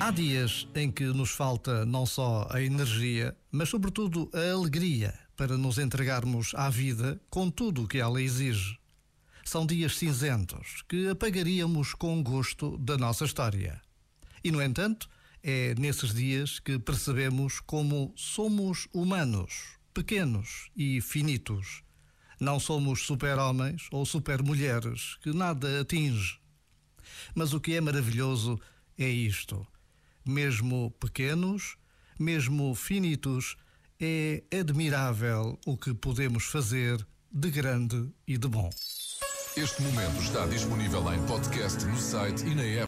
Há dias em que nos falta não só a energia, mas sobretudo a alegria para nos entregarmos à vida com tudo o que ela exige. São dias cinzentos que apagaríamos com gosto da nossa história. E, no entanto, é nesses dias que percebemos como somos humanos, pequenos e finitos. Não somos super-homens ou super-mulheres que nada atinge. Mas o que é maravilhoso é isto mesmo pequenos, mesmo finitos, é admirável o que podemos fazer de grande e de bom. Este momento está disponível em podcast no site e na app.